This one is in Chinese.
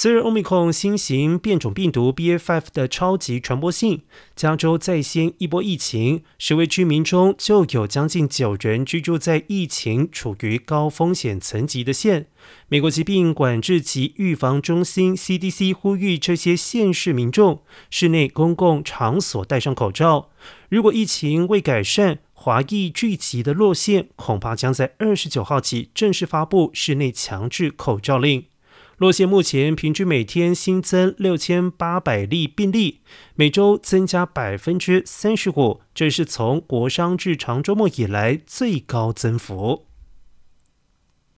随着 Omicron 新型变种病毒 BA.5 的超级传播性，加州再掀一波疫情，十位居民中就有将近九人居住在疫情处于高风险层级的县。美国疾病管制及预防中心 CDC 呼吁这些县市民众室内公共场所戴上口罩。如果疫情未改善，华裔聚集的洛县恐怕将在二十九号起正式发布室内强制口罩令。洛县目前平均每天新增六千八百例病例，每周增加百分之三十五，这是从国商至长周末以来最高增幅。